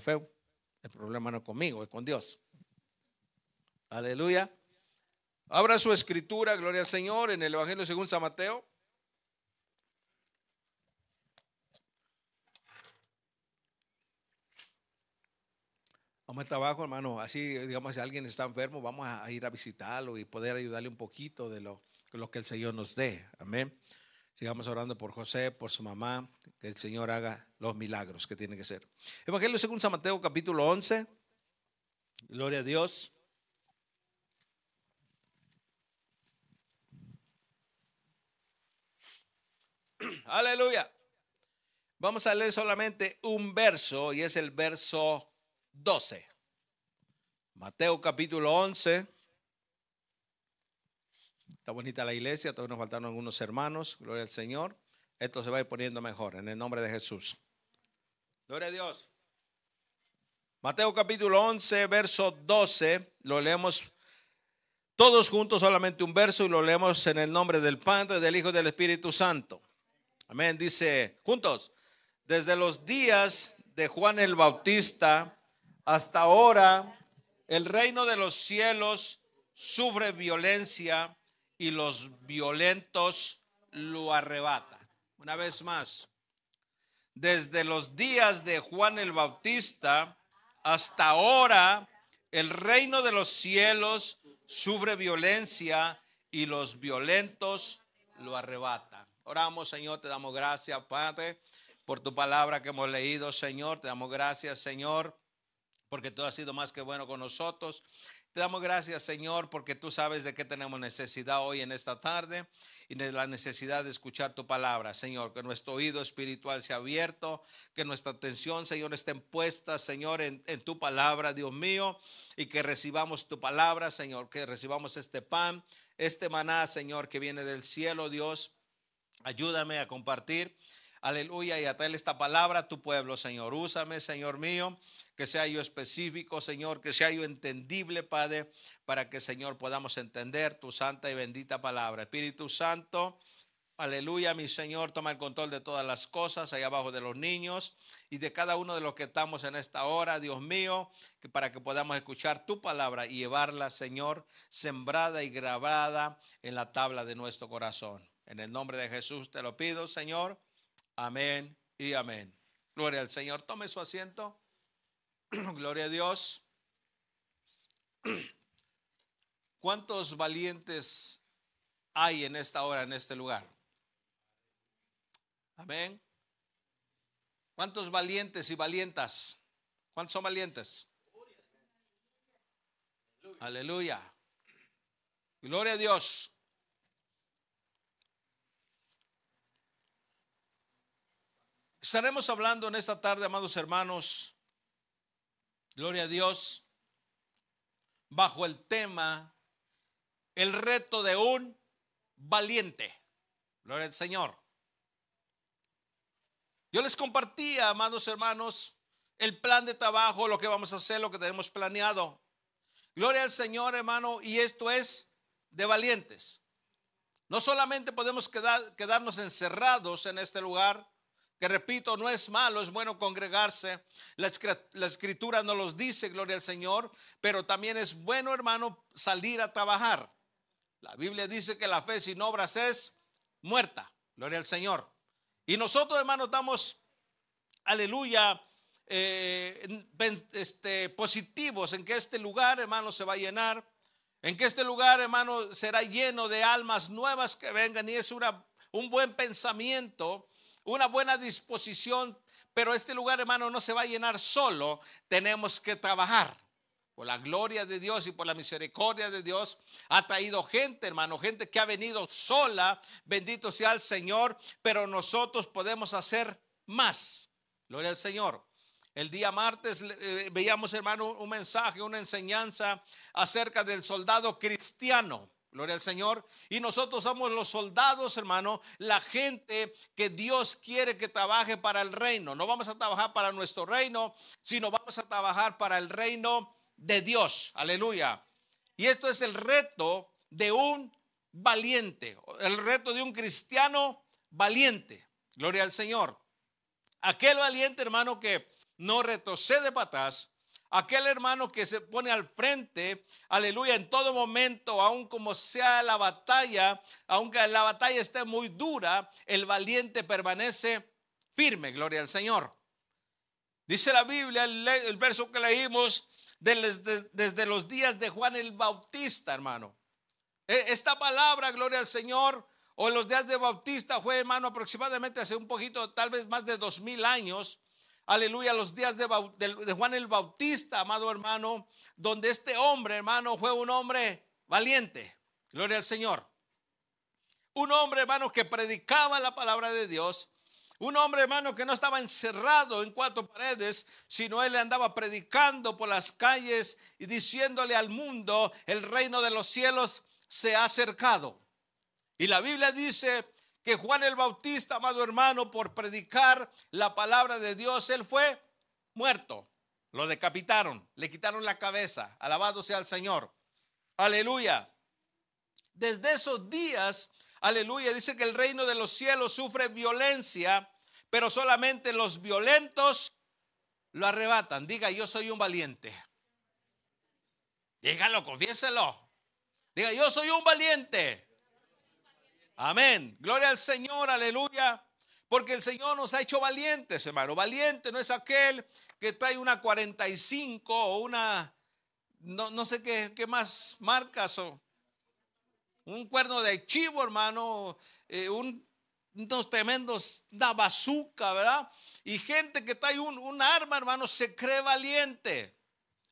feo. El problema no es conmigo, es con Dios. Aleluya. Abra su escritura, gloria al Señor, en el Evangelio según San Mateo. Vamos al trabajo, hermano. Así, digamos, si alguien está enfermo, vamos a ir a visitarlo y poder ayudarle un poquito de lo que el Señor nos dé. Amén. Sigamos orando por José, por su mamá, que el Señor haga los milagros que tiene que ser. Evangelio según San Mateo, capítulo 11. Gloria a Dios. Aleluya. Vamos a leer solamente un verso y es el verso 12. Mateo capítulo 11. Está bonita la iglesia, todavía nos faltaron algunos hermanos, gloria al Señor. Esto se va a ir poniendo mejor en el nombre de Jesús. Gloria a Dios. Mateo capítulo 11, verso 12, lo leemos todos juntos, solamente un verso, y lo leemos en el nombre del Padre, del Hijo y del Espíritu Santo. Amén. Dice, juntos, desde los días de Juan el Bautista hasta ahora, el reino de los cielos sufre violencia y los violentos lo arrebatan. Una vez más, desde los días de Juan el Bautista hasta ahora, el reino de los cielos sufre violencia y los violentos lo arrebatan. Oramos, Señor, te damos gracias, Padre, por tu palabra que hemos leído, Señor. Te damos gracias, Señor, porque tú has sido más que bueno con nosotros. Te damos gracias, Señor, porque tú sabes de qué tenemos necesidad hoy en esta tarde y de la necesidad de escuchar tu palabra, Señor. Que nuestro oído espiritual sea abierto, que nuestra atención, Señor, esté puesta, Señor, en, en tu palabra, Dios mío, y que recibamos tu palabra, Señor, que recibamos este pan, este maná, Señor, que viene del cielo, Dios Ayúdame a compartir. Aleluya. Y a traer esta palabra a tu pueblo, Señor. Úsame, Señor mío. Que sea yo específico, Señor. Que sea yo entendible, Padre. Para que, Señor, podamos entender tu santa y bendita palabra. Espíritu Santo. Aleluya, mi Señor, toma el control de todas las cosas ahí abajo de los niños y de cada uno de los que estamos en esta hora, Dios mío, que para que podamos escuchar tu palabra y llevarla, Señor, sembrada y grabada en la tabla de nuestro corazón. En el nombre de Jesús te lo pido, Señor. Amén y amén. Gloria al Señor. Tome su asiento. Gloria a Dios. ¿Cuántos valientes hay en esta hora, en este lugar? Amén. ¿Cuántos valientes y valientas? ¿Cuántos son valientes? Aleluya. Gloria a Dios. Estaremos hablando en esta tarde, amados hermanos, gloria a Dios, bajo el tema, el reto de un valiente. Gloria al Señor. Yo les compartía, amados hermanos, el plan de trabajo, lo que vamos a hacer, lo que tenemos planeado. Gloria al Señor, hermano, y esto es de valientes. No solamente podemos quedar, quedarnos encerrados en este lugar, que repito, no es malo, es bueno congregarse. La, escritura no los dice, gloria al Señor, pero también es bueno, hermano, salir a trabajar. La Biblia dice que la fe sin obras es muerta, gloria al Señor. Y nosotros, hermano, estamos, aleluya, eh, este, positivos en que este lugar, hermano, se va a llenar. En que este lugar, hermano, será lleno de almas nuevas que vengan y es un buen pensamiento una buena disposición, pero este lugar, hermano, no se va a llenar solo. Tenemos que trabajar. Por la gloria de Dios y por la misericordia de Dios, ha traído gente, hermano, gente que ha venido sola, bendito sea el Señor, pero nosotros podemos hacer más. Gloria al Señor. El día martes eh, veíamos, hermano, un mensaje, una enseñanza acerca del soldado cristiano. Gloria al Señor. Y nosotros somos los soldados, hermano, la gente que Dios quiere que trabaje para el reino. No vamos a trabajar para nuestro reino, sino vamos a trabajar para el reino de Dios. Aleluya. Y esto es el reto de un valiente, el reto de un cristiano valiente. Gloria al Señor. Aquel valiente, hermano, que no retrocede para atrás. Aquel hermano que se pone al frente, aleluya, en todo momento, aun como sea la batalla, aunque la batalla esté muy dura, el valiente permanece firme, gloria al Señor. Dice la Biblia, el, verso que leímos, desde, los días de Juan el Bautista, hermano. E, esta palabra, gloria al Señor, o en los días de Bautista fue, hermano, aproximadamente hace un poquito, tal vez más de dos mil años. Aleluya, los días de, de, Juan el Bautista, amado hermano, donde este hombre, hermano, fue un hombre valiente. Gloria al Señor. Un hombre, hermano, que predicaba la palabra de Dios. Un hombre, hermano, que no estaba encerrado en cuatro paredes, sino él andaba predicando por las calles y diciéndole al mundo, el reino de los cielos se ha acercado. Y la Biblia dice que Juan el Bautista, amado hermano, por predicar la palabra de Dios, él fue muerto. Lo decapitaron, le quitaron la cabeza. Alabado sea el Señor. Aleluya. Desde esos días, aleluya, dice que el reino de los cielos sufre violencia, pero solamente los violentos lo arrebatan. Diga, yo soy un valiente. Dígalo, confiéselo. Diga, yo soy un valiente. Amén. Gloria al Señor, aleluya. Porque el Señor nos ha hecho valientes, hermano. Valiente no es aquel que trae una 45 o una, no, no sé qué, qué, más marcas o un cuerno de chivo, hermano. Eh, un, unos tremendos, una bazooka, ¿verdad? Y gente que trae un, un arma, hermano, se cree valiente.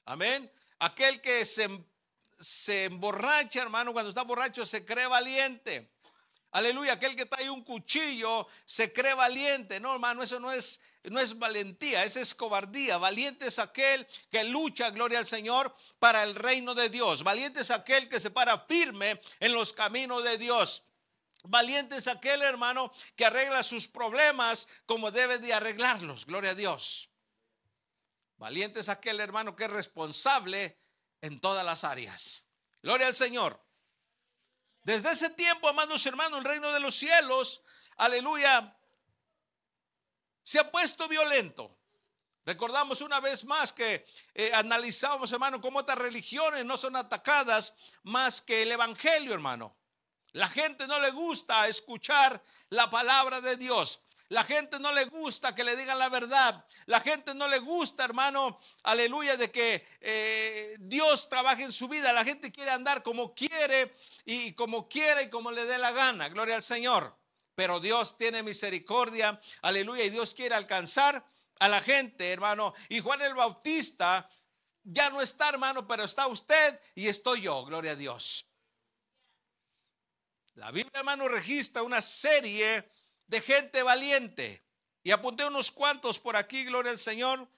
Amén. Aquel que se, se emborracha, hermano, cuando está borracho se cree valiente. Aleluya, aquel que trae un cuchillo se cree valiente. No, hermano, eso no es, no es valentía, esa es cobardía. Valiente es aquel que lucha, gloria al Señor, para el reino de Dios. Valiente es aquel que se para firme en los caminos de Dios. Valiente es aquel hermano que arregla sus problemas como debe de arreglarlos. Gloria a Dios. Valiente es aquel hermano que es responsable en todas las áreas. Gloria al Señor. Desde ese tiempo, amados hermanos, el reino de los cielos, aleluya, se ha puesto violento. Recordamos una vez más que eh, analizamos, hermano, cómo otras religiones no son atacadas más que el Evangelio, hermano. La gente no le gusta escuchar la palabra de Dios. La gente no le gusta que le digan la verdad. La gente no le gusta, hermano, aleluya, de que eh, Dios trabaje en su vida. La gente quiere andar como quiere y como quiere y como le dé la gana. Gloria al Señor. Pero Dios tiene misericordia, aleluya, y Dios quiere alcanzar a la gente, hermano. Y Juan el Bautista ya no está, hermano, pero está usted y estoy yo. Gloria a Dios. La Biblia, hermano, registra una serie de gente valiente. Y apunté unos cuantos por aquí, gloria al Señor.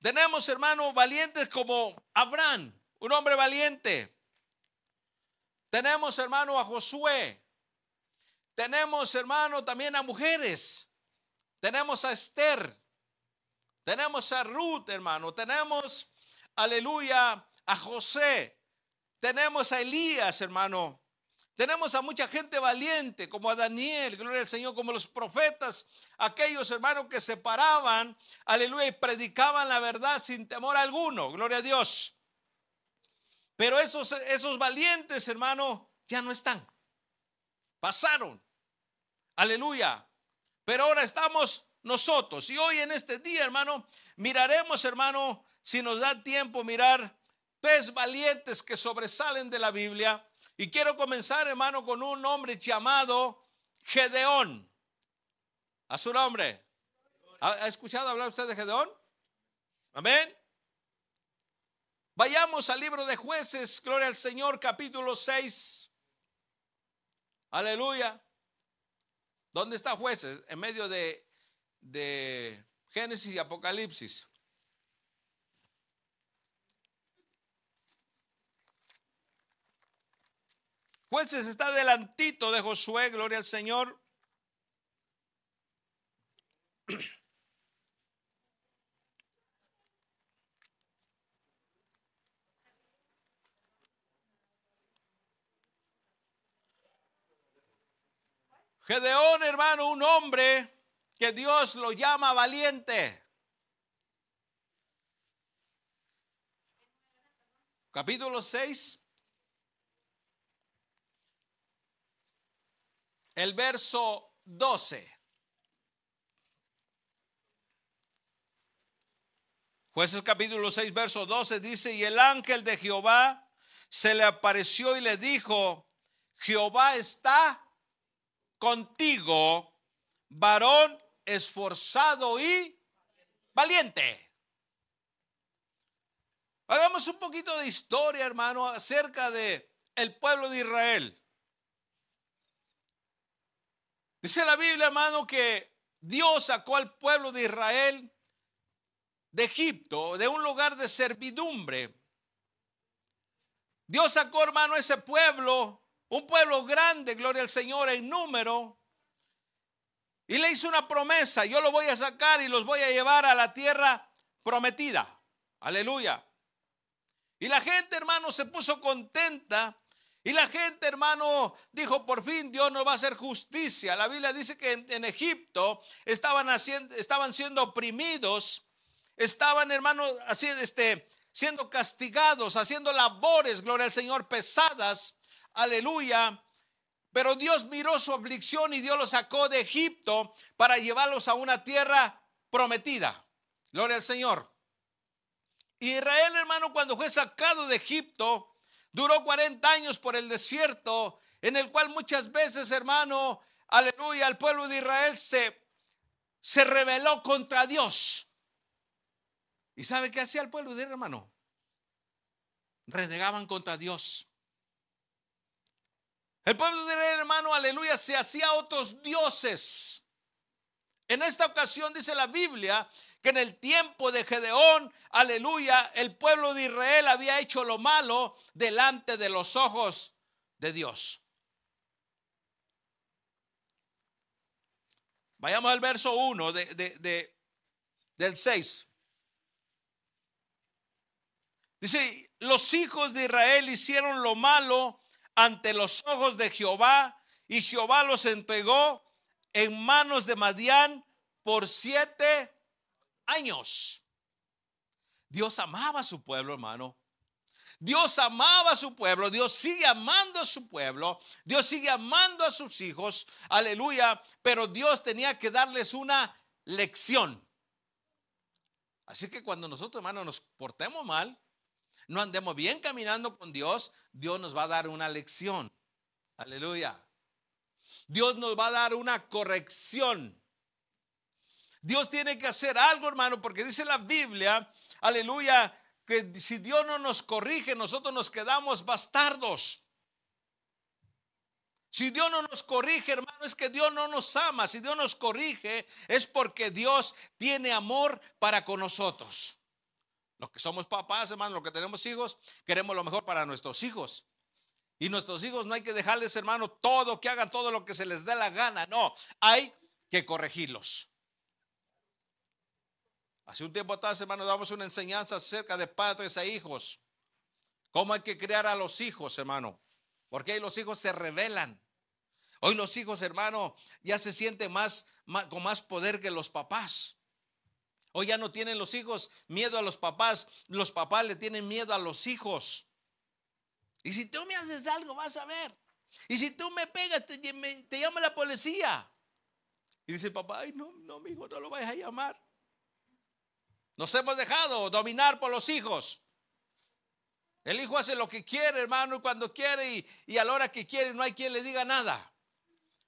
Tenemos hermanos valientes como Abraham, un hombre valiente. Tenemos hermano a Josué. Tenemos hermano también a mujeres. Tenemos a Esther. Tenemos a Ruth, hermano. Tenemos, aleluya, a José, tenemos a Elías, hermano. Tenemos a mucha gente valiente, como a Daniel, gloria al Señor, como los profetas, aquellos hermanos que se paraban, aleluya, y predicaban la verdad sin temor alguno, gloria a Dios. Pero esos, esos valientes, hermano, ya no están. Pasaron, aleluya. Pero ahora estamos nosotros. Y hoy en este día, hermano, miraremos, hermano, si nos da tiempo mirar tres valientes que sobresalen de la Biblia. Y quiero comenzar, hermano, con un hombre llamado Gedeón. A su nombre. ¿Ha escuchado hablar usted de Gedeón? Amén. Vayamos al libro de jueces, gloria al Señor, capítulo 6. Aleluya. ¿Dónde está jueces? En medio de, de Génesis y Apocalipsis. Jueces está delantito de Josué, gloria al Señor. Gedeón, hermano, un hombre que Dios lo llama valiente. Capítulo 6. El verso 12. Jueces capítulo 6, verso 12 dice, y el ángel de Jehová se le apareció y le dijo, Jehová está contigo, varón esforzado y valiente. Hagamos un poquito de historia, hermano, acerca de el pueblo de Israel. Dice la Biblia, hermano, que Dios sacó al pueblo de Israel de Egipto, de un lugar de servidumbre. Dios sacó, hermano, ese pueblo, un pueblo grande, gloria al Señor, en número, y le hizo una promesa, yo lo voy a sacar y los voy a llevar a la tierra prometida. Aleluya. Y la gente, hermano, se puso contenta. Y la gente, hermano, dijo, por fin Dios nos va a hacer justicia. La Biblia dice que en, Egipto estaban, haciendo, estaban siendo oprimidos estaban, hermanos, así, este, siendo castigados, haciendo labores, gloria al Señor, pesadas, aleluya. Pero Dios miró su aflicción y Dios los sacó de Egipto para llevarlos a una tierra prometida. Gloria al Señor. Israel, hermano, cuando fue sacado de Egipto, duró 40 años por el desierto, en el cual muchas veces, hermano, aleluya, el pueblo de Israel se, se rebeló contra Dios. ¿Y sabe qué hacía el pueblo de hermano? Renegaban contra Dios. El pueblo de hermano, aleluya, se hacía otros dioses. En esta ocasión dice la Biblia que en el tiempo de Gedeón, aleluya, el pueblo de Israel había hecho lo malo delante de los ojos de Dios. Vayamos al verso 1 de, de, del 6. Dice, los hijos de Israel hicieron lo malo ante los ojos de Jehová y Jehová los entregó en manos de Madián por siete años. Dios amaba a su pueblo, hermano. Dios amaba a su pueblo, Dios sigue amando a su pueblo, Dios sigue amando a sus hijos, aleluya, pero Dios tenía que darles una lección. Así que cuando nosotros, hermano, nos portemos mal, no andemos bien caminando con Dios, Dios nos va a dar una lección. Aleluya. Dios nos va a dar una corrección. Dios tiene que hacer algo, hermano, porque dice la Biblia, aleluya, que si Dios no nos corrige, nosotros nos quedamos bastardos. Si Dios no nos corrige, hermano, es que Dios no nos ama. Si Dios nos corrige, es porque Dios tiene amor para con nosotros. Los que somos papás, hermano, los que tenemos hijos, queremos lo mejor para nuestros hijos. Y nuestros hijos no hay que dejarles, hermano, todo, que hagan todo lo que se les dé la gana. No, hay que corregirlos. Hace un tiempo atrás, hermano, damos una enseñanza acerca de padres e hijos. Cómo hay que criar a los hijos, hermano. Porque ahí los hijos se rebelan. Hoy los hijos, hermano, ya se sienten más, con más poder que los papás. Hoy ya no tienen los hijos miedo a los papás, los papás le tienen miedo a los hijos. Y si tú me haces algo, vas a ver. Y si tú me pegas, te, llama la policía. Y dice papá, ay, no, no, mi hijo, no lo vayas a llamar. Nos hemos dejado dominar por los hijos. El hijo hace lo que quiere, hermano, cuando quiere y, y a la hora que quiere no hay quien le diga nada.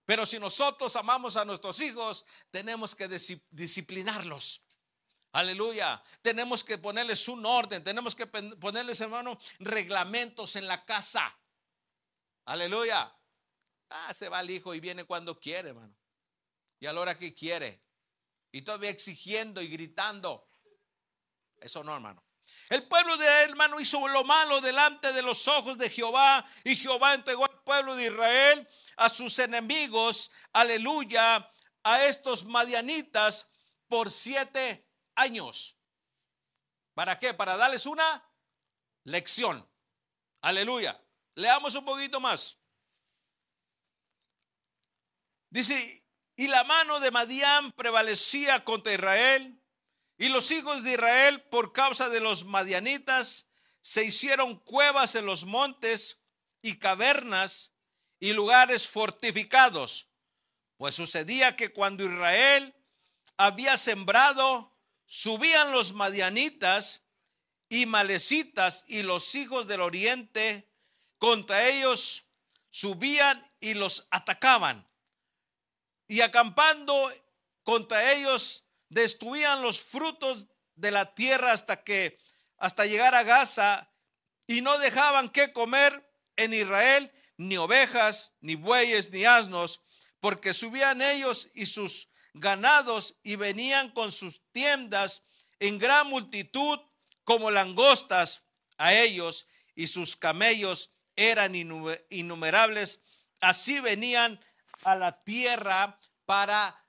Pero si nosotros amamos a nuestros hijos, tenemos que disciplinarlos. Aleluya. Tenemos que ponerles un orden. Tenemos que ponerles, hermano, reglamentos en la casa. Aleluya. Ah, se va el hijo y viene cuando quiere, hermano. Y a la hora que quiere. Y todavía exigiendo y gritando. Eso no, hermano. El pueblo de hermano hizo lo malo delante de los ojos de Jehová y Jehová entregó al pueblo de Israel a sus enemigos, aleluya, a estos madianitas por siete años. ¿Para qué? Para darles una lección. Aleluya. Leamos un poquito más. Dice, y la mano de Madián prevalecía contra Israel, y los hijos de Israel, por causa de los madianitas, se hicieron cuevas en los montes y cavernas y lugares fortificados. Pues sucedía que cuando Israel había sembrado, subían los madianitas y malecitas y los hijos del oriente contra ellos subían y los atacaban. Y acampando contra ellos destruían los frutos de la tierra hasta que hasta llegar a Gaza y no dejaban que comer en Israel ni ovejas, ni bueyes, ni asnos, porque subían ellos y sus ganados y venían con sus tiendas en gran multitud como langostas a ellos y sus camellos eran innumerables. Así venían a la tierra para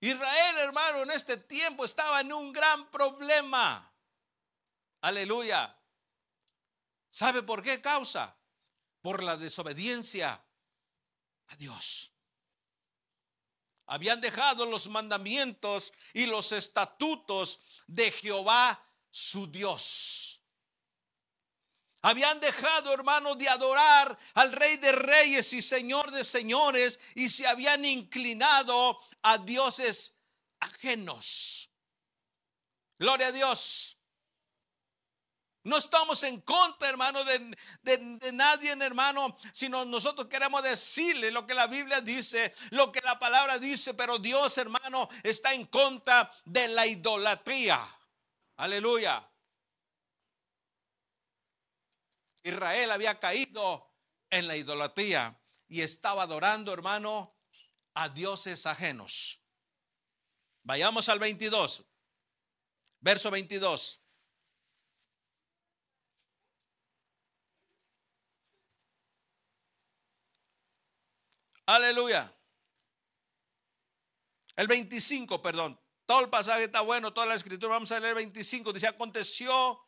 Israel, hermano, en este tiempo estaba en un gran problema. Aleluya. ¿Sabe por qué causa? Por la desobediencia a Dios. Habían dejado los mandamientos y los estatutos de Jehová su Dios. Habían dejado, hermano, de adorar al Rey de Reyes y Señor de Señores y se habían inclinado a dioses ajenos. Gloria a Dios. No estamos en contra, hermano, de, de, nadie, hermano, sino nosotros queremos decirle lo que la Biblia dice, lo que la palabra dice, pero Dios, hermano, está en contra de la idolatría. Aleluya. Israel había caído en la idolatría y estaba adorando, hermano, a dioses ajenos. Vayamos al 22, verso 22. Aleluya. El 25, perdón. Todo el pasaje está bueno, toda la escritura. Vamos a leer el 25. Dice, aconteció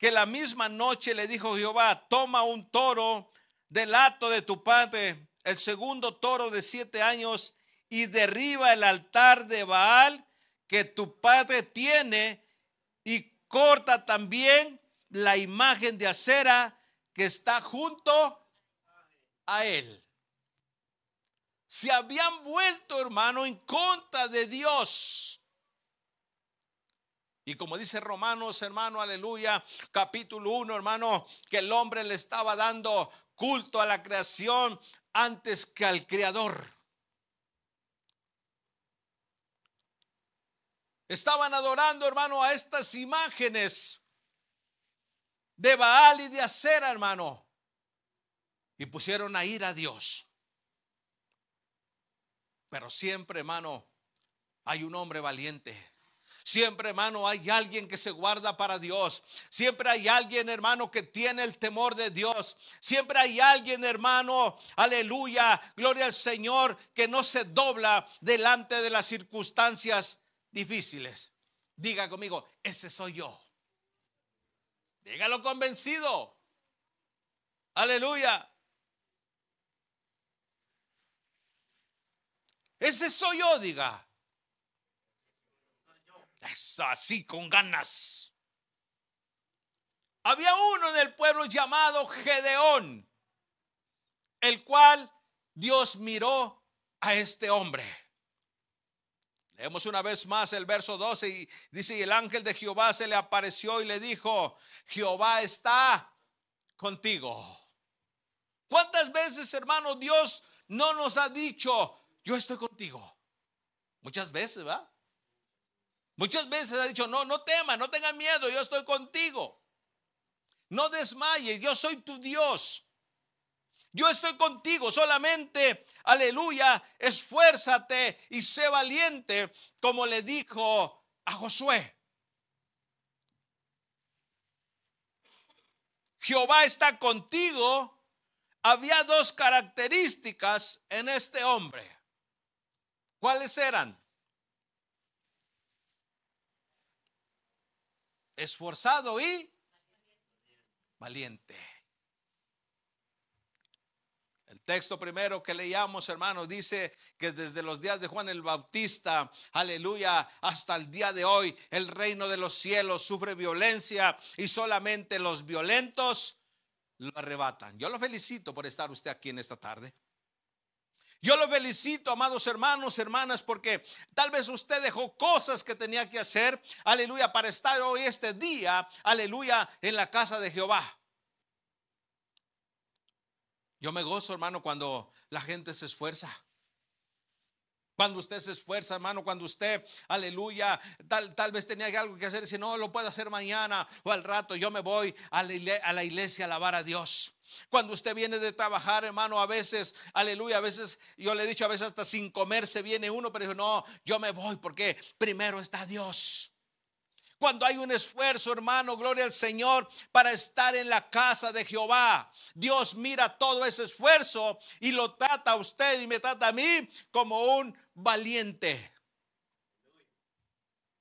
que la misma noche le dijo Jehová, toma un toro del hato de tu padre el segundo toro de siete años y derriba el altar de Baal que tu padre tiene y corta también la imagen de acera que está junto a él. Se habían vuelto, hermano, en contra de Dios. Y como dice Romanos, hermano, aleluya, capítulo 1, hermano, que el hombre le estaba dando culto a la creación, antes que al Creador. Estaban adorando, hermano, a estas imágenes de Baal y de Acera, hermano. Y pusieron a ir a Dios. Pero siempre, hermano, hay un hombre valiente Siempre, hermano, hay alguien que se guarda para Dios. Siempre hay alguien, hermano, que tiene el temor de Dios. Siempre hay alguien, hermano, aleluya, gloria al Señor, que no se dobla delante de las circunstancias difíciles. Diga conmigo, ese soy yo. Dígalo convencido. Aleluya. Ese soy yo, diga. Es así, con ganas. Había uno del pueblo llamado Gedeón, el cual Dios miró a este hombre. Leemos una vez más el verso 12 y dice, y el ángel de Jehová se le apareció y le dijo, Jehová está contigo. ¿Cuántas veces, hermano, Dios no nos ha dicho, yo estoy contigo? Muchas veces, ¿va? Muchas veces ha dicho, no, no temas, no tengas miedo, yo estoy contigo. No desmayes, yo soy tu Dios. Yo estoy contigo, solamente, aleluya, esfuérzate y sé valiente, como le dijo a Josué. Jehová está contigo. Había dos características en este hombre. ¿Cuáles eran? Esforzado y valiente. texto primero que leíamos, hermanos, dice que desde los días de Juan el Bautista, aleluya, hasta el día de hoy, el reino de los cielos sufre violencia y solamente los violentos lo arrebatan. Yo lo felicito por estar usted aquí en esta tarde. Yo lo felicito, amados hermanos, hermanas, porque tal vez usted dejó cosas que tenía que hacer, aleluya, para estar hoy este día, aleluya, en la casa de Jehová. Yo me gozo, hermano, cuando la gente se esfuerza. Cuando usted se esfuerza, hermano, cuando usted, aleluya, tal, tal vez tenía algo que hacer, si no lo puedo hacer mañana o al rato, yo me voy a la, a la iglesia a alabar a Dios. Cuando usted viene de trabajar, hermano, a veces, aleluya, a veces, yo le he dicho, a veces hasta sin comer se viene uno, pero no, yo me voy porque primero está Dios. Cuando hay un esfuerzo, hermano, gloria al Señor, para estar en la casa de Jehová. Dios mira todo ese esfuerzo y lo trata a usted y me trata a mí como un valiente.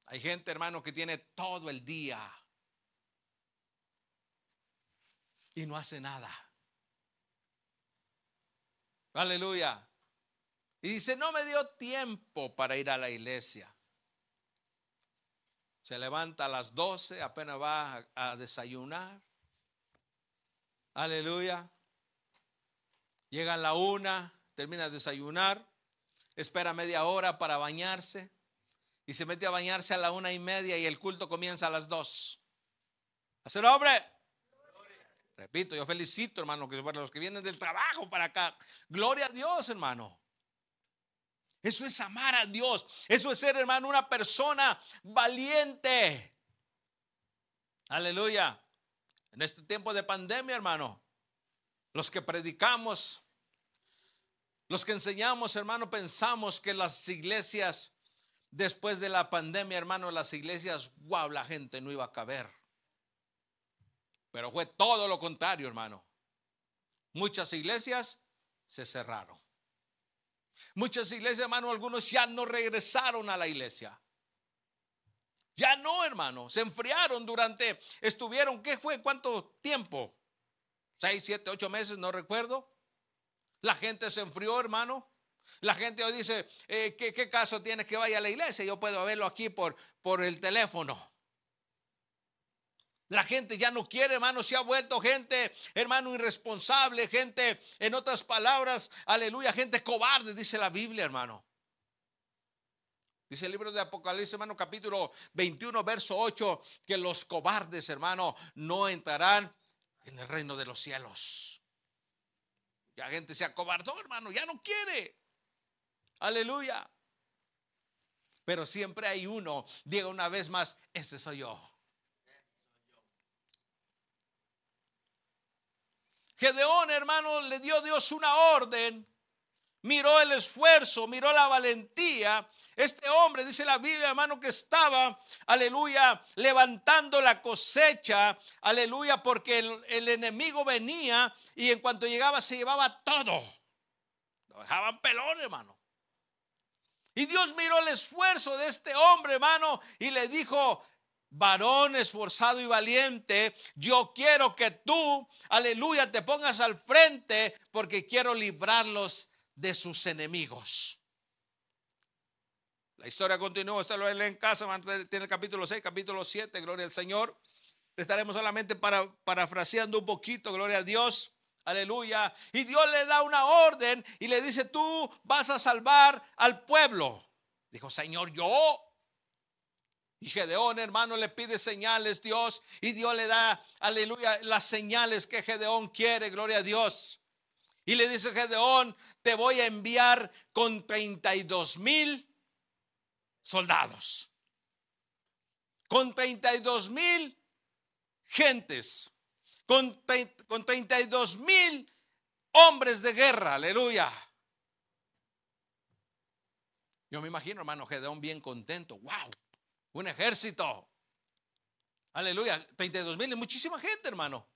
Hay gente, hermano, que tiene todo el día y no hace nada. Aleluya. Y dice, no me dio tiempo para ir a la iglesia. Se levanta a las 12, apenas va a, desayunar. Aleluya. Llega a la una, termina de desayunar, espera media hora para bañarse y se mete a bañarse a la una y media y el culto comienza a las dos. Hacer hombre. Repito, yo felicito, hermano, que para los que vienen del trabajo para acá. Gloria a Dios, hermano. Eso es amar a Dios. Eso es ser, hermano, una persona valiente. Aleluya. En este tiempo de pandemia, hermano, los que predicamos, los que enseñamos, hermano, pensamos que las iglesias, después de la pandemia, hermano, las iglesias, wow, la gente no iba a caber. Pero fue todo lo contrario, hermano. Muchas iglesias se cerraron. Muchas iglesias, hermano, algunos ya no regresaron a la iglesia. Ya no, hermano. Se enfriaron durante, estuvieron, ¿qué fue? ¿Cuánto tiempo? Seis, siete, ocho meses, no recuerdo. La gente se enfrió, hermano. La gente hoy dice, eh, ¿qué, ¿qué, caso tiene que vaya a la iglesia? Yo puedo verlo aquí por, por el teléfono. La gente ya no quiere, hermano, se ha vuelto gente, hermano, irresponsable, gente, en otras palabras, aleluya, gente cobarde, dice la Biblia, hermano. Dice el libro de Apocalipsis, hermano, capítulo 21, verso 8, que los cobardes, hermano, no entrarán en el reino de los cielos. Ya gente se acobardó, hermano, ya no quiere. Aleluya. Pero siempre hay uno, diga una vez más, ese soy yo. Gedeón, hermano, le dio Dios una orden. Miró el esfuerzo, miró la valentía. Este hombre, dice la Biblia, hermano, que estaba, aleluya, levantando la cosecha, aleluya, porque el, enemigo venía y en cuanto llegaba se llevaba todo. Lo dejaban pelón, hermano. Y Dios miró el esfuerzo de este hombre, hermano, y le dijo, varón esforzado y valiente, yo quiero que tú, aleluya, te pongas al frente porque quiero librarlos de sus enemigos. La historia continúa, usted lo lee en casa, tiene el capítulo 6, capítulo 7, gloria al Señor. Estaremos solamente para, parafraseando un poquito, gloria a Dios. Aleluya. Y Dios le da una orden y le dice, tú vas a salvar al pueblo. Dijo, Señor, yo y Gedeón, hermano, le pide señales Dios y Dios le da, aleluya, las señales que Gedeón quiere, gloria a Dios. Y le dice Gedeón, te voy a enviar con 32 mil soldados. Con 32 mil gentes. Con, con 32 mil hombres de guerra, aleluya. Yo me imagino, hermano, Gedeón bien contento. Wow, un ejército. Aleluya. 32 mil, muchísima gente, hermano.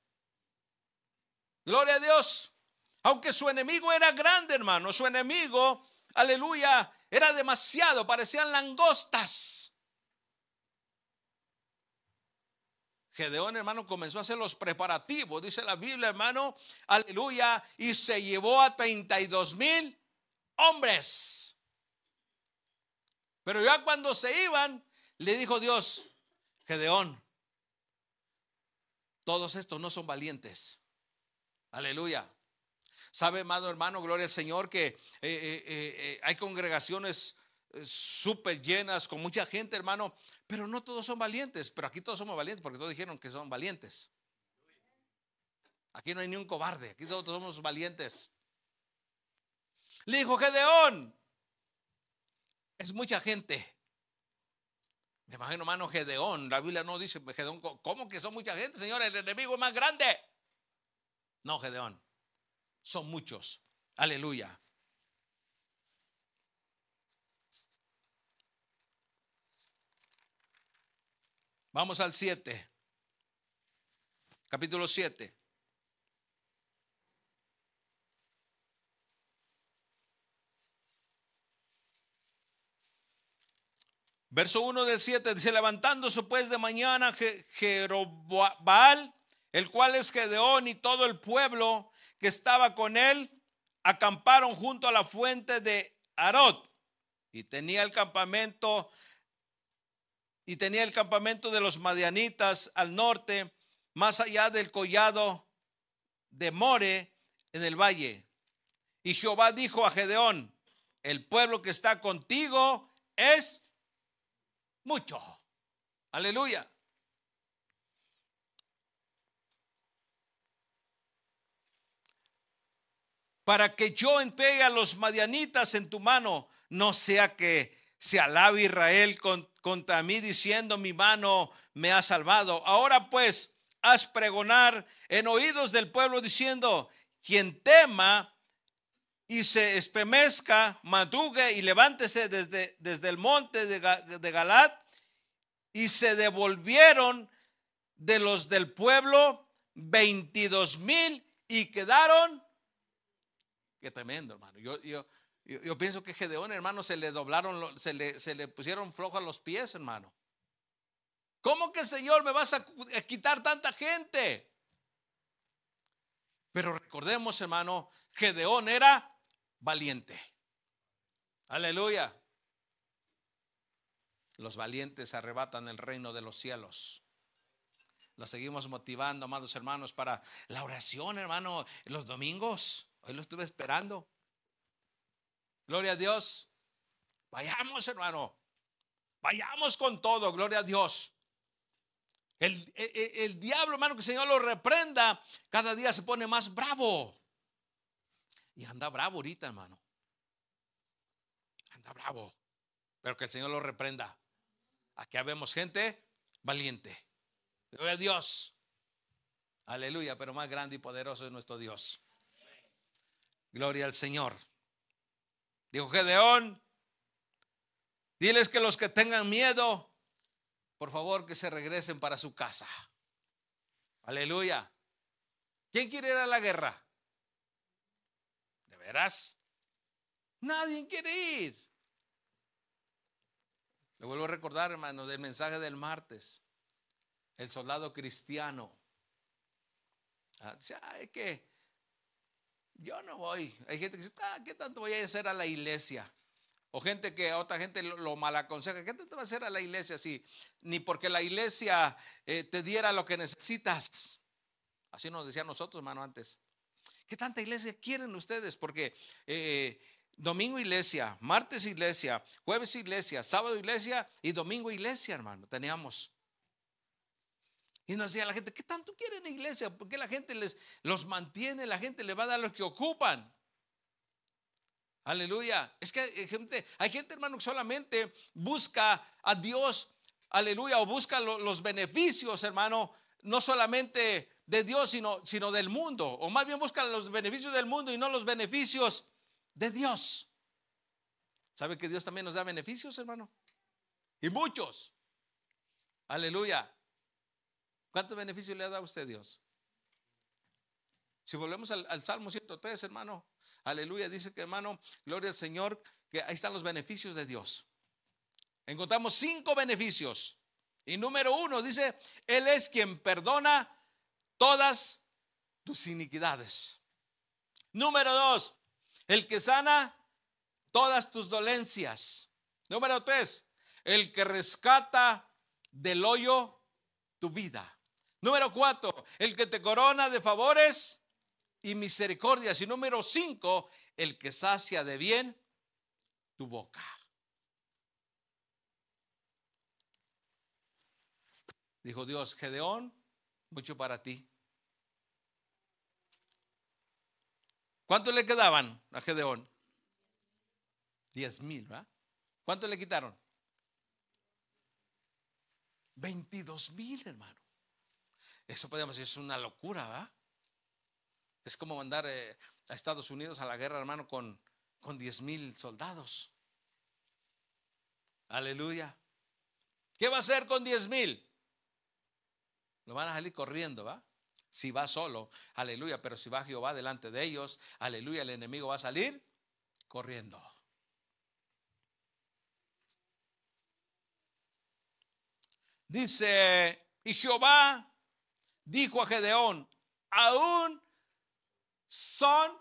Gloria a Dios. Aunque su enemigo era grande, hermano. Su enemigo, aleluya, era demasiado. Parecían langostas. Gedeón, hermano, comenzó a hacer los preparativos, dice la Biblia, hermano, aleluya, y se llevó a 32 mil hombres. Pero ya cuando se iban, le dijo Dios, Gedeón, todos estos no son valientes. Aleluya. ¿Sabe, amado hermano, gloria al Señor, que eh, eh, eh, hay congregaciones súper llenas con mucha gente, hermano, pero no todos son valientes. Pero aquí todos somos valientes porque todos dijeron que son valientes. Aquí no hay ni un cobarde, aquí todos somos valientes. Le dijo Gedeón, es mucha gente. Me imagino, hermano, Gedeón. La Biblia no dice, Gedeón, ¿cómo que son mucha gente, Señor? El enemigo es más grande. No, Gedeón. Son muchos. Aleluya. Vamos al 7. Capítulo 7. Verso 1 del 7 dice, levantándose pues de mañana Jerobaal, el cual es Gedeón y todo el pueblo que estaba con él, acamparon junto a la fuente de Arot y tenía el campamento y tenía el campamento de los madianitas al norte, más allá del collado de More en el valle. Y Jehová dijo a Gedeón, el pueblo que está contigo es mucho. Aleluya. Para que yo entregue a los madianitas en tu mano, no sea que se alabe Israel contra mí diciendo mi mano me ha salvado. Ahora pues, haz pregonar en oídos del pueblo diciendo, quien tema y se estremezca, madrugue y levántese desde, desde el monte de, Galat. Y se devolvieron de los del pueblo 22 mil y quedaron. Qué tremendo, hermano. Yo, yo, yo, pienso que Gedeón, hermano, se le doblaron, se le, se le pusieron flojos los pies, hermano. ¿Cómo que, Señor, me vas a quitar tanta gente? Pero recordemos, hermano, Gedeón era valiente. Aleluya. Los valientes arrebatan el reino de los cielos. Los seguimos motivando, amados hermanos, para la oración, hermano, los domingos. Hoy lo estuve esperando. Gloria a Dios. Vayamos, hermano. Vayamos con todo. Gloria a Dios. El, el, el, diablo, hermano, que el Señor lo reprenda, cada día se pone más bravo. Y anda bravo ahorita, hermano. Anda bravo. Pero que el Señor lo reprenda. Aquí vemos gente valiente. Gloria a Dios. Aleluya, pero más grande y poderoso es nuestro Dios. Gloria al Señor. Dijo Gedeón, diles que los que tengan miedo, por favor que se regresen para su casa. Aleluya. ¿Quién quiere ir a la guerra? Verás, nadie quiere ir. Le vuelvo a recordar, hermano, del mensaje del martes. El soldado cristiano. Ah, dice, es que yo no voy. Hay gente que dice, ah, ¿qué tanto voy a hacer a la iglesia? O gente que otra gente lo, mal aconseja. ¿Qué tanto va a hacer a la iglesia si ni porque la iglesia eh, te diera lo que necesitas? Así nos decían nosotros, hermano, antes. ¿Qué tanta iglesia quieren ustedes? Porque eh, domingo iglesia, martes iglesia, jueves iglesia, sábado iglesia y domingo iglesia, hermano, teníamos. Y nos decía la gente, ¿qué tanto quieren iglesia? Porque la gente les los mantiene, la gente le va a dar lo que ocupan. Aleluya. Es que hay gente, hay gente, hermano, que solamente busca a Dios, aleluya, o busca los beneficios, hermano, no solamente de Dios, sino, sino del mundo. O más bien busca los beneficios del mundo y no los beneficios de Dios. ¿Sabe que Dios también nos da beneficios, hermano? Y muchos. Aleluya. ¿Cuántos beneficios le ha dado a usted Dios? Si volvemos al, al, Salmo 103, hermano, aleluya, dice que hermano, gloria al Señor, que ahí están los beneficios de Dios. Encontramos cinco beneficios Y número uno dice, Él es quien perdona todas tus iniquidades. Número dos, el que sana todas tus dolencias. Número tres, el que rescata del hoyo tu vida. Número cuatro, el que te corona de favores y misericordias. Y número cinco, el que sacia de bien tu boca. Dijo Dios, Gedeón, mucho para ti. ¿Cuánto le quedaban a Gedeón? Diez mil, ¿verdad? ¿Cuánto le quitaron? Veintidós mil, hermano. Eso podemos decir, es una locura, ¿verdad? Es como mandar eh, a Estados Unidos a la guerra, hermano, con, con 10 mil soldados. Aleluya. ¿Qué va a hacer con 10 mil? Lo van a salir corriendo, ¿va? Si va solo, aleluya. Pero si va Jehová delante de ellos, aleluya, el enemigo va a salir corriendo. Dice, y Jehová dijo a Gedeón, aún son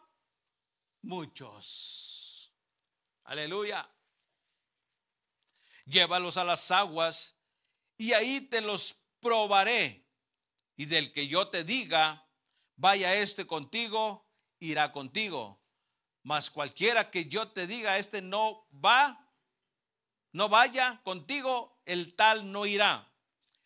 muchos. Aleluya. Llévalos a las aguas y ahí te los probaré. Y del que yo te diga, vaya este contigo, irá contigo. Mas cualquiera que yo te diga, este no va, no vaya contigo, el tal no irá.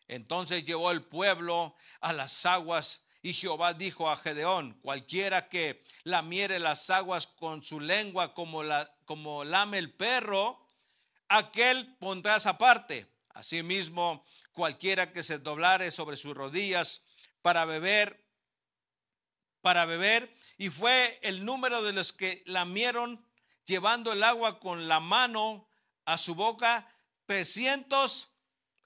Entonces llevó el pueblo a las aguas y Jehová dijo a Gedeón, cualquiera que lamiere las aguas con su lengua como, la, como lame el perro, aquel pondrás aparte. Asimismo, cualquiera que se doblare sobre sus rodillas para beber, para beber, y fue el número de los que lamieron llevando el agua con la mano a su boca, 300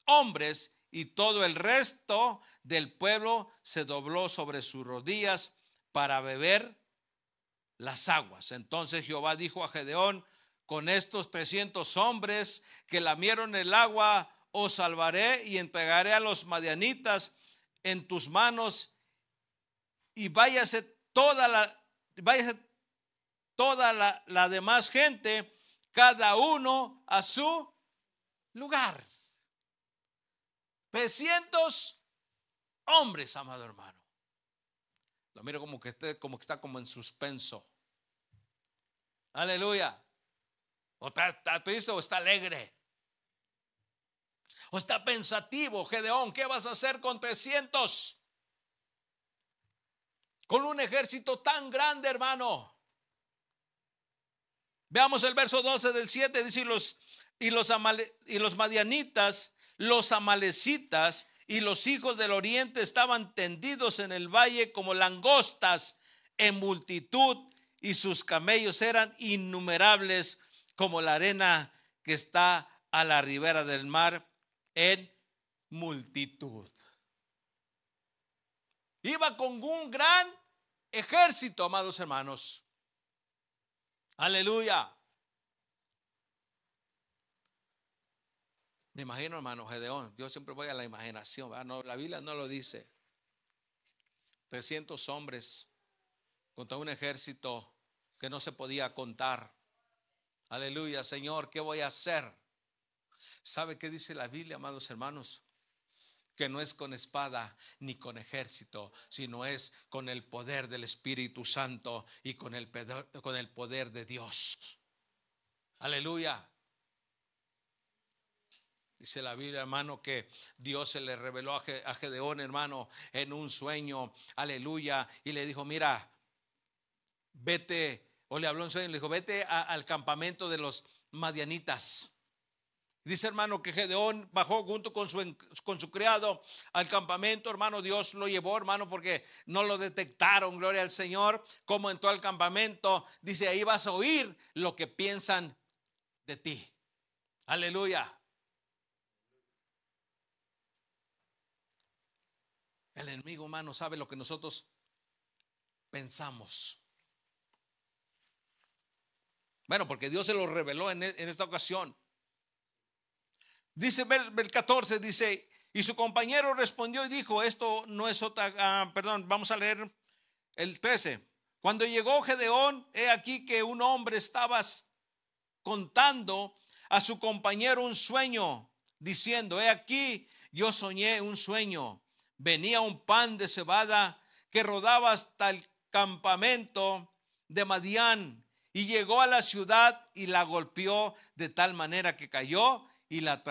hombres, y todo el resto del pueblo se dobló sobre sus rodillas para beber las aguas. Entonces Jehová dijo a Gedeón, con estos 300 hombres que lamieron el agua, os salvaré y entregaré a los madianitas en tus manos y váyase toda la, váyase toda la, la demás gente, cada uno a su lugar. 300 hombres, amado hermano. Lo miro como que, esté, como que está como en suspenso. Aleluya. O está, triste o está alegre. O está pensativo, Gedeón, ¿qué vas a hacer con 300? Con un ejército tan grande, hermano. Veamos el verso 12 del 7, dice, los, y los, y los madianitas los amalecitas y los hijos del oriente estaban tendidos en el valle como langostas en multitud y sus camellos eran innumerables como la arena que está a la ribera del mar en multitud. Iba con un gran ejército, amados hermanos. Aleluya. Me imagino, hermano Gedeón. Yo siempre voy a la imaginación. No, la Biblia no lo dice. 300 hombres contra un ejército que no se podía contar. Aleluya, Señor, ¿qué voy a hacer? ¿Sabe qué dice la Biblia, amados hermanos? Que no es con espada ni con ejército, sino es con el poder del Espíritu Santo y con el con el poder de Dios. Aleluya. Dice la Biblia, hermano, que Dios se le reveló a Gedeón, hermano, en un sueño, aleluya, y le dijo, mira, vete, o le habló en sueño, le dijo, vete al campamento de los madianitas. Dice hermano que Gedeón bajó junto con su, con su criado al campamento, hermano, Dios lo llevó, hermano, porque no lo detectaron, gloria al Señor, como entró al campamento, dice, ahí vas a oír lo que piensan de ti. Aleluya. El enemigo humano sabe lo que nosotros pensamos. Bueno, porque Dios se lo reveló en, esta ocasión. Dice el 14, dice, Y su compañero respondió y dijo, esto no es otra, ah, perdón, vamos a leer el 13. Cuando llegó Gedeón, he aquí que un hombre estaba contando a su compañero un sueño, diciendo, he aquí, yo soñé un sueño. Venía un pan de cebada que rodaba hasta el campamento de Madián y llegó a la ciudad y la golpeó de tal manera que cayó y la,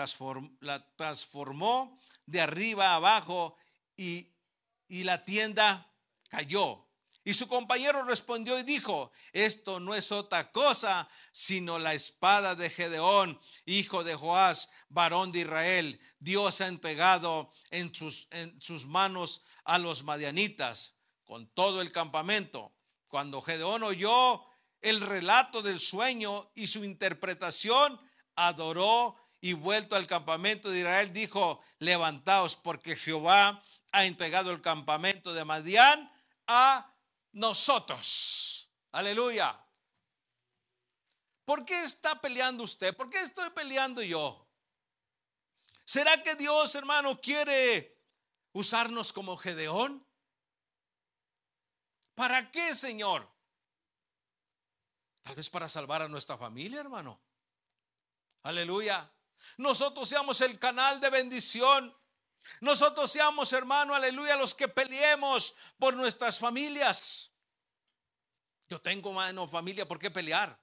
la transformó de arriba abajo y, y la tienda cayó. Y su compañero respondió y dijo, esto no es otra cosa sino la espada de Gedeón, hijo de Joás, varón de Israel. Dios ha entregado en sus, en sus manos a los madianitas con todo el campamento. Cuando Gedeón oyó el relato del sueño y su interpretación, adoró y vuelto al campamento de Israel, dijo, levantaos porque Jehová ha entregado el campamento de Madián a nosotros. Aleluya. ¿Por qué está peleando usted? ¿Por qué estoy peleando yo? ¿Será que Dios, hermano, quiere usarnos como Gedeón? ¿Para qué, Señor? Tal vez para salvar a nuestra familia, hermano. Aleluya. Nosotros seamos el canal de bendición. Nosotros seamos, hermano, aleluya, los que peleemos por nuestras familias. Yo tengo, hermano, familia, ¿por qué pelear?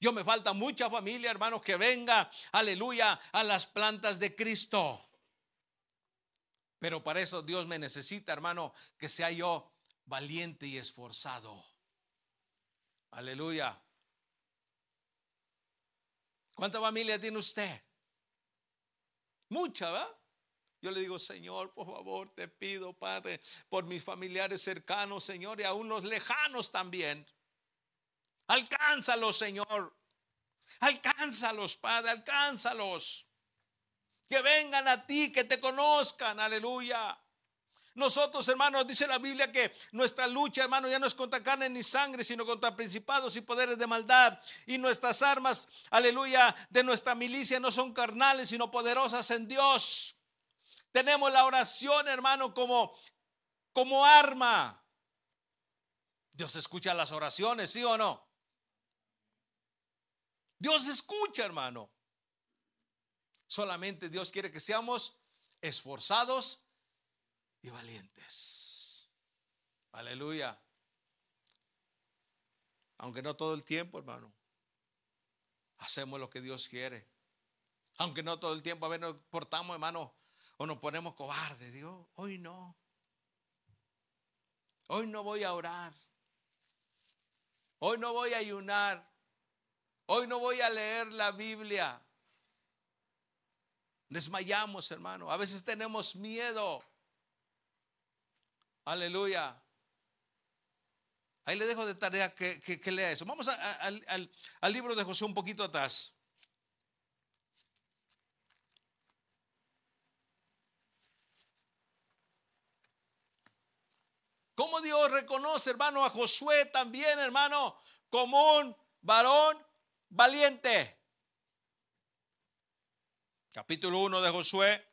Yo me falta mucha familia, hermano, que venga, aleluya, a las plantas de Cristo. Pero para eso Dios me necesita, hermano, que sea yo valiente y esforzado. Aleluya. ¿Cuánta familia tiene usted? Mucha, ¿verdad? Yo le digo, Señor, por favor, te pido, Padre, por mis familiares cercanos, Señor, y aún los lejanos también. Alcánzalos, Señor. Alcánzalos, Padre, alcánzalos. Que vengan a ti, que te conozcan, aleluya. Nosotros, hermanos, dice la Biblia que nuestra lucha, hermano, ya no es contra carne ni sangre, sino contra principados y poderes de maldad. Y nuestras armas, aleluya, de nuestra milicia no son carnales, sino poderosas en Dios. Tenemos la oración, hermano, como, como arma. Dios escucha las oraciones, ¿sí o no? Dios escucha, hermano. Solamente Dios quiere que seamos esforzados y valientes. Aleluya. Aunque no todo el tiempo, hermano. Hacemos lo que Dios quiere. Aunque no todo el tiempo a ver nos portamos, hermano, o nos ponemos cobardes. Digo, hoy no. Hoy no voy a orar. Hoy no voy a ayunar. Hoy no voy a leer la Biblia. Desmayamos, hermano. A veces tenemos miedo. Aleluya. Ahí le dejo de tarea que, lea eso. Vamos al, al libro de José un poquito atrás. ¿Cómo Dios reconoce, hermano, a Josué también, hermano, como un varón valiente? Capítulo 1 de Josué.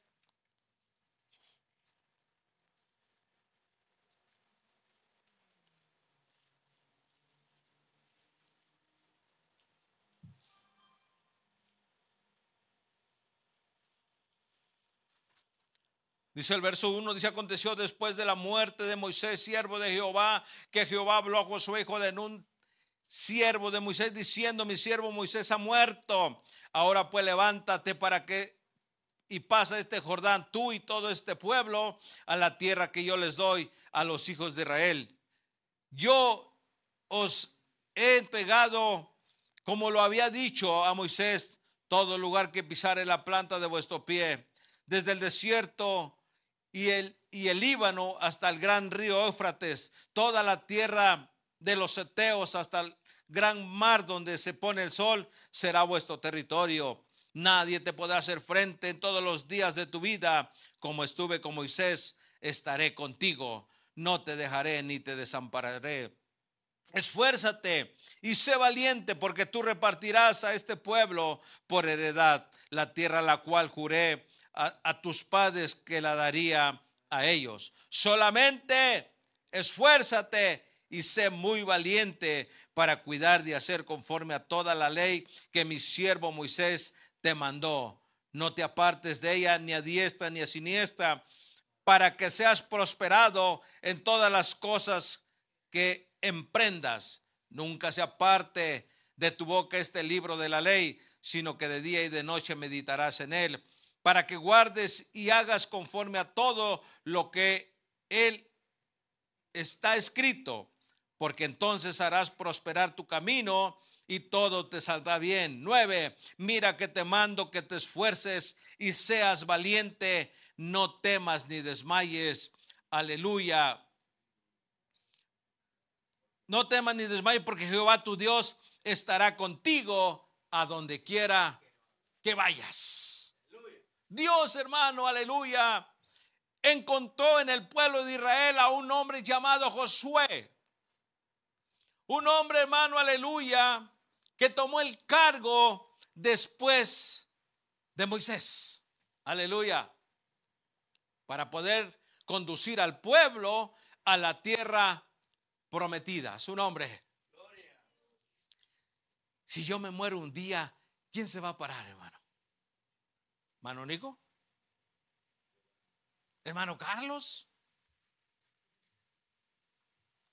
Dice el verso 1, dice, aconteció después de la muerte de Moisés, siervo de Jehová, que Jehová habló a Josué, hijo de Nun, siervo de Moisés, diciendo, mi siervo Moisés ha muerto. Ahora pues levántate para que y pasa este Jordán, tú y todo este pueblo, a la tierra que yo les doy a los hijos de Israel. Yo os he entregado, como lo había dicho a Moisés, todo lugar que pisare la planta de vuestro pie, desde el desierto y el, y el Líbano hasta el gran río Éufrates, toda la tierra de los Eteos hasta el gran mar donde se pone el sol, será vuestro territorio. Nadie te podrá hacer frente en todos los días de tu vida. Como estuve con Moisés, estaré contigo. No te dejaré ni te desampararé. Esfuérzate y sé valiente porque tú repartirás a este pueblo por heredad la tierra a la cual juré a, tus padres que la daría a ellos. Solamente esfuérzate y sé muy valiente para cuidar de hacer conforme a toda la ley que mi siervo Moisés te mandó. No te apartes de ella ni a diestra ni a siniestra, para que seas prosperado en todas las cosas que emprendas. Nunca se aparte de tu boca este libro de la ley, sino que de día y de noche meditarás en él, para que guardes y hagas conforme a todo lo que él está escrito, porque entonces harás prosperar tu camino y todo te saldrá bien. Nueve, mira que te mando que te esfuerces y seas valiente, no temas ni desmayes. Aleluya. No temas ni desmayes porque Jehová tu Dios estará contigo a donde quiera que vayas. Dios hermano, aleluya, encontró en el pueblo de Israel a un hombre llamado Josué. Un hombre hermano, aleluya, que tomó el cargo después de Moisés. Aleluya. Para poder conducir al pueblo a la tierra prometida. Su nombre. Si yo me muero un día, ¿quién se va a parar, hermano? ¿Hermano Nico? ¿Hermano Carlos?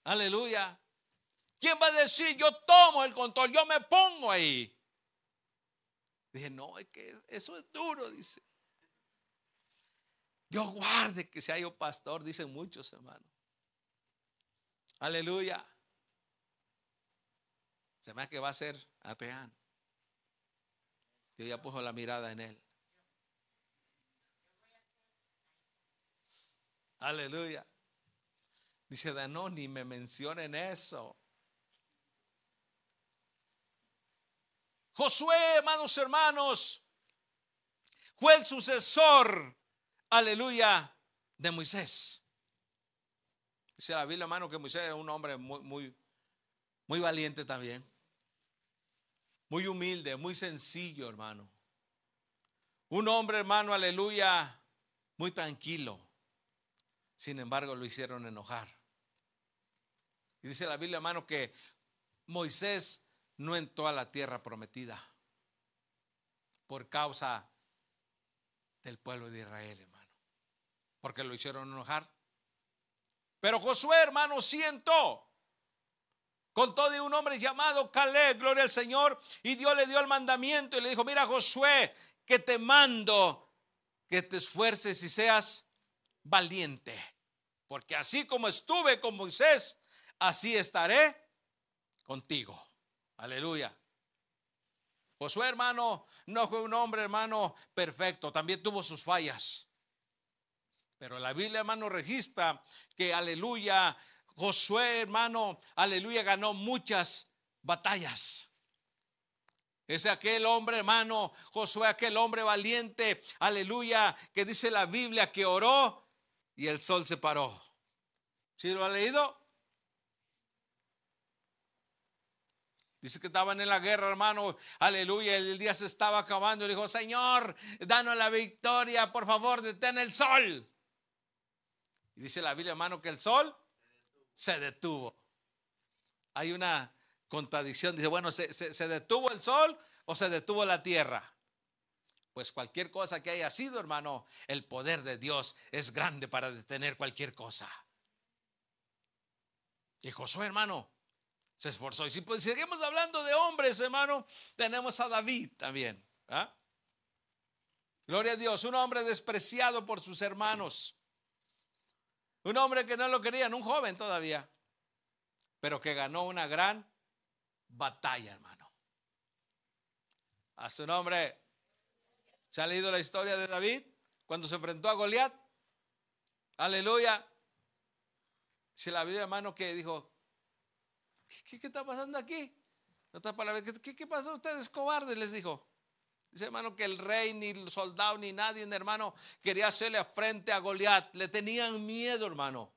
Aleluya. ¿Quién va a decir, yo tomo el control, yo me pongo ahí? Dije, no, es que eso es duro, dice. Dios guarde que sea yo pastor, dicen muchos hermanos. Aleluya. Se me hace que va a ser Ateán. Dios ya puso la mirada en él. Aleluya. Dice, no, ni me mencionen eso. Josué, hermanos, hermanos, fue el sucesor, aleluya, de Moisés. Dice la Biblia, hermano, que Moisés era un hombre muy, muy, muy valiente también. Muy humilde, muy sencillo, hermano. Un hombre, hermano, aleluya, muy tranquilo. Sin embargo, lo hicieron enojar. Y dice la Biblia, hermano, que Moisés no entró a la tierra prometida por causa del pueblo de Israel, hermano. Porque lo hicieron enojar. Pero Josué, hermano, siento con todo de un hombre llamado Caleb, gloria al Señor, y Dios le dio el mandamiento y le dijo, mira Josué, que te mando que te esfuerces y seas valiente, porque así como estuve con Moisés, así estaré contigo. Aleluya. Josué, hermano, no fue un hombre, hermano, perfecto. También tuvo sus fallas. Pero la Biblia, hermano, registra que, aleluya, Josué, hermano, aleluya, ganó muchas batallas. Es aquel hombre, hermano, Josué, aquel hombre valiente, aleluya, que dice la Biblia que oró y el sol se paró. ¿Sí lo ha leído? Dice que estaban en la guerra, hermano. Aleluya. El día se estaba acabando. Y dijo, Señor, danos la victoria. Por favor, detén el sol. Y dice la Biblia, hermano, que el sol se detuvo. Hay una contradicción. Dice, bueno, ¿se, se detuvo el sol o se detuvo la tierra? Pues cualquier cosa que haya sido, hermano, el poder de Dios es grande para detener cualquier cosa. Y Josué, hermano, se esforzó. Y si pues, seguimos hablando de hombres, hermano, tenemos a David también. ¿ah? Gloria a Dios, un hombre despreciado por sus hermanos. Un hombre que no lo querían, un joven todavía, pero que ganó una gran batalla, hermano. A su nombre, ¿se ha leído la historia de David cuando se enfrentó a Goliat? Aleluya. Si la Biblia, hermano, que dijo, ¿qué, está pasando aquí? ¿Qué, ¿Qué pasó? Ustedes cobardes, les dijo. Dice hermano que el rey, ni el soldado, ni nadie, hermano, quería hacerle frente a Goliat. Le tenían miedo, hermano.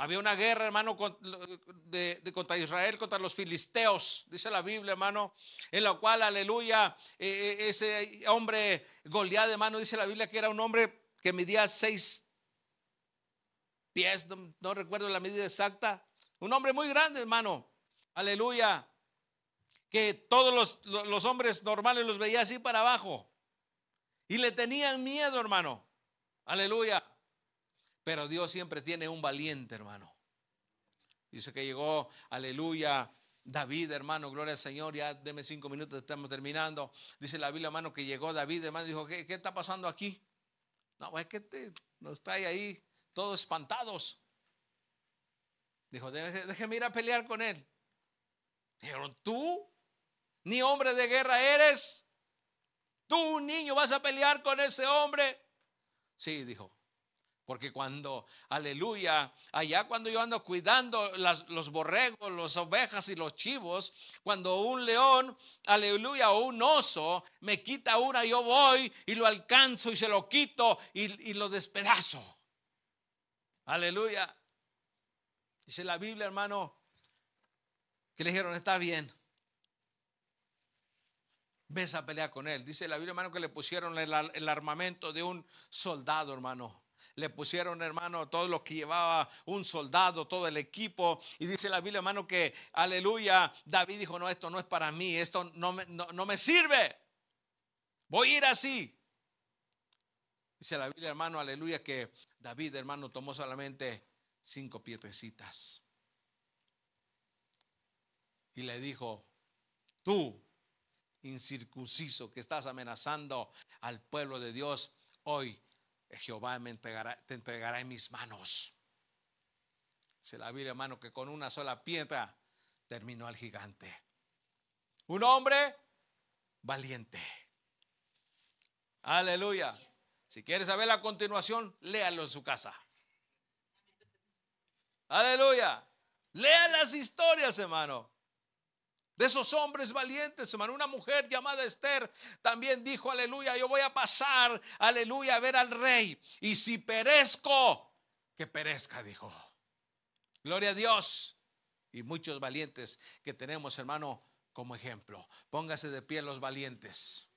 Había una guerra, hermano, de, contra Israel, contra los filisteos, dice la Biblia, hermano, en la cual, aleluya, eh, eh, ese hombre Goliat, hermano, dice la Biblia que era un hombre que medía seis pies, no, recuerdo la medida exacta, un hombre muy grande, hermano, aleluya, que todos los hombres normales los veía así para abajo y le tenían miedo, hermano, aleluya. Pero Dios siempre tiene un valiente, hermano. Dice que llegó, aleluya, David, hermano, gloria al Señor. Ya deme cinco minutos, estamos terminando. Dice la Biblia, hermano, que llegó David, hermano, dijo, ¿qué, está pasando aquí? No, es que te, no está ahí todos espantados. Dijo, déjeme ir a pelear con él. Dijeron, ¿tú? ¿Ni hombre de guerra eres? ¿Tú, niño, vas a pelear con ese hombre? Sí, dijo. Porque cuando, aleluya, allá cuando yo ando cuidando los borregos, las ovejas y los chivos, cuando un león, aleluya, o un oso me quita una, yo voy y lo alcanzo y se lo quito y, y lo despedazo. Aleluya. Dice la Biblia, hermano, que le dijeron, está bien. Ves a pelear con él. Dice la Biblia, hermano, que le pusieron el armamento de un soldado, hermano le pusieron, hermano, todo lo que llevaba un soldado, todo el equipo. Y dice la Biblia, hermano, que aleluya, David dijo, no, esto no es para mí, esto no me, no, me sirve. Voy a ir así. Dice la Biblia, hermano, aleluya, que David, hermano, tomó solamente cinco piedrecitas. Y le dijo, tú, incircunciso, que estás amenazando al pueblo de Dios, hoy Jehová me entregará, te entregará en mis manos. Se la Biblia, hermano, que con una sola piedra terminó al gigante. Un hombre valiente. Aleluya. Si quieres saber la continuación, léalo en su casa. Aleluya. Lea las historias, hermano de esos hombres valientes, hermano. Una mujer llamada Esther también dijo, aleluya, yo voy a pasar, aleluya, a ver al rey. Y si perezco, que perezca, dijo. Gloria a Dios. Y muchos valientes que tenemos, hermano, como ejemplo. Póngase de pie los valientes.